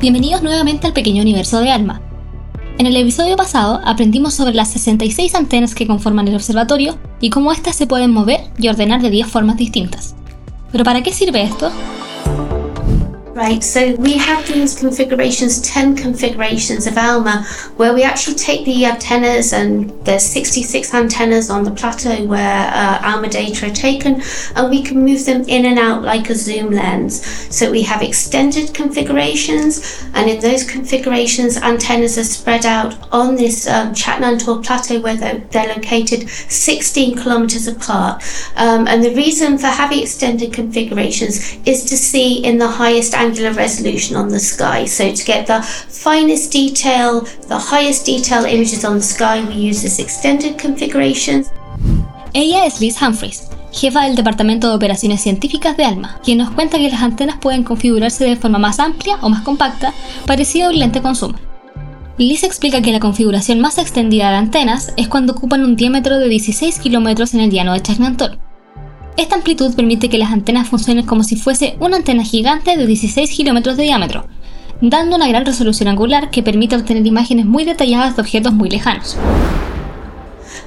Bienvenidos nuevamente al pequeño universo de Alma. En el episodio pasado aprendimos sobre las 66 antenas que conforman el observatorio y cómo éstas se pueden mover y ordenar de 10 formas distintas. ¿Pero para qué sirve esto? Right, so we have these configurations, 10 configurations of ALMA, where we actually take the antennas, and there's 66 antennas on the plateau where uh, ALMA data are taken, and we can move them in and out like a zoom lens. So we have extended configurations, and in those configurations, antennas are spread out on this um, Chatnantor plateau where they're, they're, located 16 kilometers apart. Um, and the reason for having extended configurations is to see in the highest angle resolution on the sky. So to get the finest detail, the highest detail images on the sky, we use this extended configuration. Ella es Liz Humphreys, jefa del Departamento de Operaciones Científicas de ALMA, quien nos cuenta que las antenas pueden configurarse de forma más amplia o más compacta, parecido a un lente con zoom. Liz explica que la configuración más extendida de antenas es cuando ocupan un diámetro de 16 kilómetros en el llano de Chajnantor, esta amplitud permite que las antenas funcionen como si fuese una antena gigante de 16 kilómetros de diámetro, dando una gran resolución angular que permite obtener imágenes muy detalladas de objetos muy lejanos.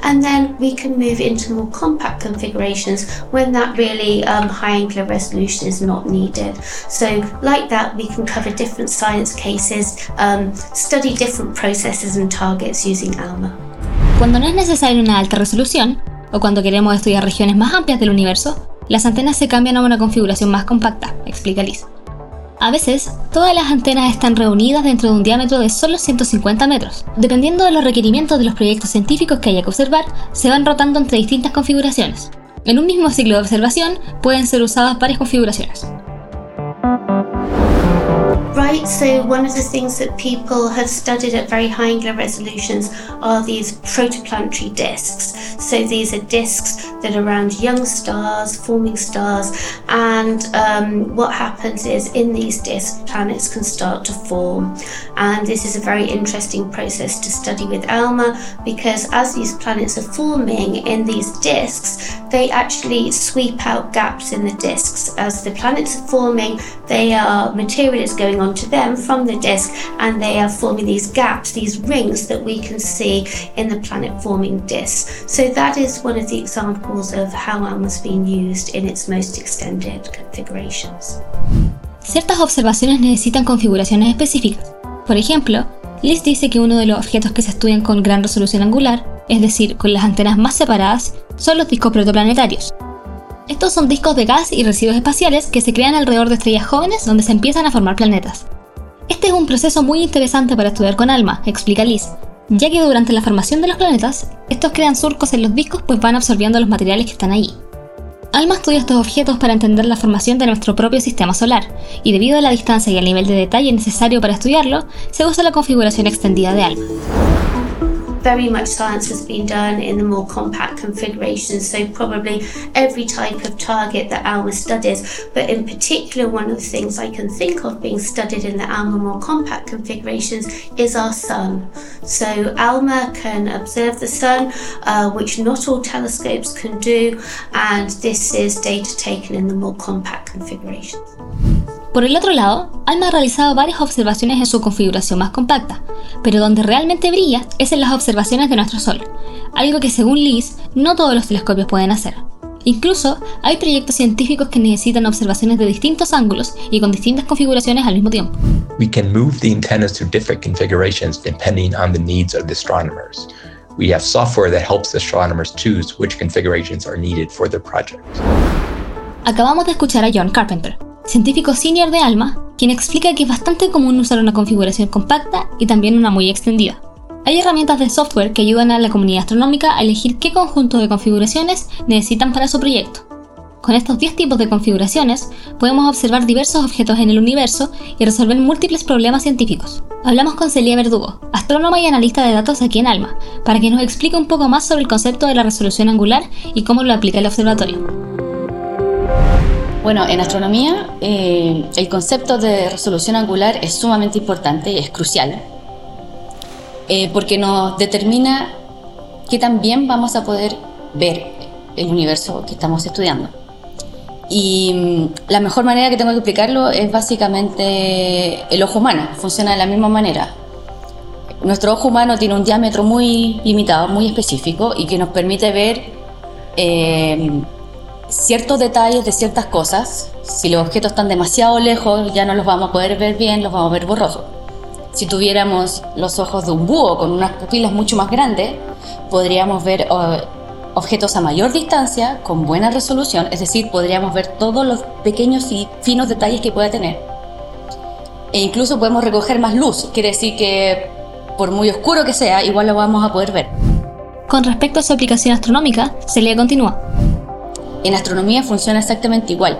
and then we can move into more compact configurations when that really um, high angular resolution is not needed. So, like that, we can cover different science cases, um, study different processes and targets using ALMA. Cuando no es necesaria una alta resolución, o cuando queremos estudiar regiones más amplias del universo, las antenas se cambian a una configuración más compacta, explica Liz. A veces, todas las antenas están reunidas dentro de un diámetro de solo 150 metros. Dependiendo de los requerimientos de los proyectos científicos que haya que observar, se van rotando entre distintas configuraciones. En un mismo ciclo de observación pueden ser usadas varias configuraciones. Right, so one of the things that people have studied at very high angular resolutions are these protoplanetary disks. So these are disks that around young stars, forming stars, and um, what happens is in these disks, planets can start to form. And this is a very interesting process to study with ALMA because as these planets are forming in these disks, they actually sweep out gaps in the disks. As the planets are forming, they are material is going onto them from the disk and they are forming these gaps, these rings that we can see in the planet forming disks. So that is one of the examples of how has been used in its. Ciertas observaciones necesitan configuraciones específicas. Por ejemplo, Liz dice que uno de los objetos que se estudian con gran resolución angular es decir, con las antenas más separadas, son los discos protoplanetarios. Estos son discos de gas y residuos espaciales que se crean alrededor de estrellas jóvenes donde se empiezan a formar planetas. Este es un proceso muy interesante para estudiar con ALMA, explica Liz, ya que durante la formación de los planetas, estos crean surcos en los discos pues van absorbiendo los materiales que están allí. ALMA estudia estos objetos para entender la formación de nuestro propio sistema solar, y debido a la distancia y al nivel de detalle necesario para estudiarlo, se usa la configuración extendida de ALMA. Very much science has been done in the more compact configurations, so probably every type of target that ALMA studies. But in particular, one of the things I can think of being studied in the ALMA more compact configurations is our sun. So ALMA can observe the sun, uh, which not all telescopes can do, and this is data taken in the more compact configurations. Por el otro lado, ALMA ha realizado varias observaciones en su configuración más compacta, pero donde realmente brilla es en las observaciones de nuestro Sol, algo que según Liz no todos los telescopios pueden hacer. Incluso hay proyectos científicos que necesitan observaciones de distintos ángulos y con distintas configuraciones al mismo tiempo. We can move the antennas to different configurations depending on the needs of the astronomers. We have software that helps astronomers choose which configurations are needed for their project. Acabamos de escuchar a John Carpenter, científico senior de ALMA, quien explica que es bastante común usar una configuración compacta y también una muy extendida. Hay herramientas de software que ayudan a la comunidad astronómica a elegir qué conjunto de configuraciones necesitan para su proyecto. Con estos 10 tipos de configuraciones podemos observar diversos objetos en el universo y resolver múltiples problemas científicos. Hablamos con Celia Verdugo, astrónoma y analista de datos aquí en ALMA, para que nos explique un poco más sobre el concepto de la resolución angular y cómo lo aplica el observatorio. Bueno, en astronomía eh, el concepto de resolución angular es sumamente importante es crucial, eh, porque nos determina qué tan bien vamos a poder ver el universo que estamos estudiando. Y mm, la mejor manera que tengo que explicarlo es básicamente el ojo humano, funciona de la misma manera. Nuestro ojo humano tiene un diámetro muy limitado, muy específico y que nos permite ver eh, ciertos detalles de ciertas cosas. Si los objetos están demasiado lejos ya no los vamos a poder ver bien, los vamos a ver borrosos. Si tuviéramos los ojos de un búho con unas pupilas mucho más grandes, podríamos ver objetos a mayor distancia con buena resolución, es decir, podríamos ver todos los pequeños y finos detalles que pueda tener. E incluso podemos recoger más luz, quiere decir que por muy oscuro que sea, igual lo vamos a poder ver. Con respecto a su aplicación astronómica, Celia continúa. En astronomía funciona exactamente igual.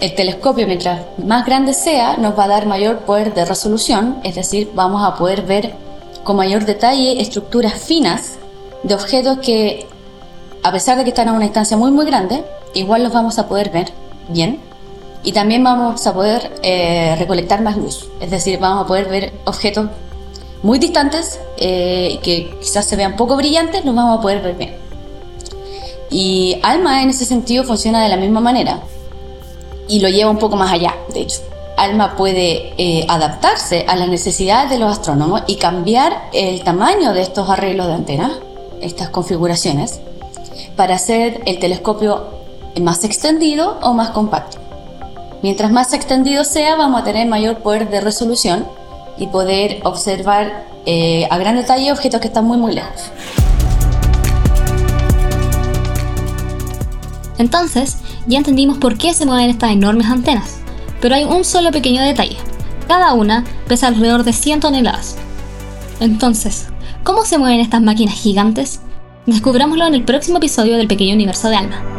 El telescopio, mientras más grande sea, nos va a dar mayor poder de resolución, es decir, vamos a poder ver con mayor detalle estructuras finas de objetos que a pesar de que están a una distancia muy muy grande, igual los vamos a poder ver bien y también vamos a poder eh, recolectar más luz, es decir, vamos a poder ver objetos muy distantes eh, que quizás se vean poco brillantes, los vamos a poder ver bien. Y ALMA en ese sentido funciona de la misma manera y lo lleva un poco más allá, de hecho. ALMA puede eh, adaptarse a las necesidades de los astrónomos y cambiar el tamaño de estos arreglos de antenas, estas configuraciones, para hacer el telescopio más extendido o más compacto. Mientras más extendido sea, vamos a tener mayor poder de resolución y poder observar eh, a gran detalle objetos que están muy muy lejos. Entonces, ya entendimos por qué se mueven estas enormes antenas, pero hay un solo pequeño detalle. Cada una pesa alrededor de 100 toneladas. Entonces, ¿cómo se mueven estas máquinas gigantes? Descubrámoslo en el próximo episodio del Pequeño Universo de Alma.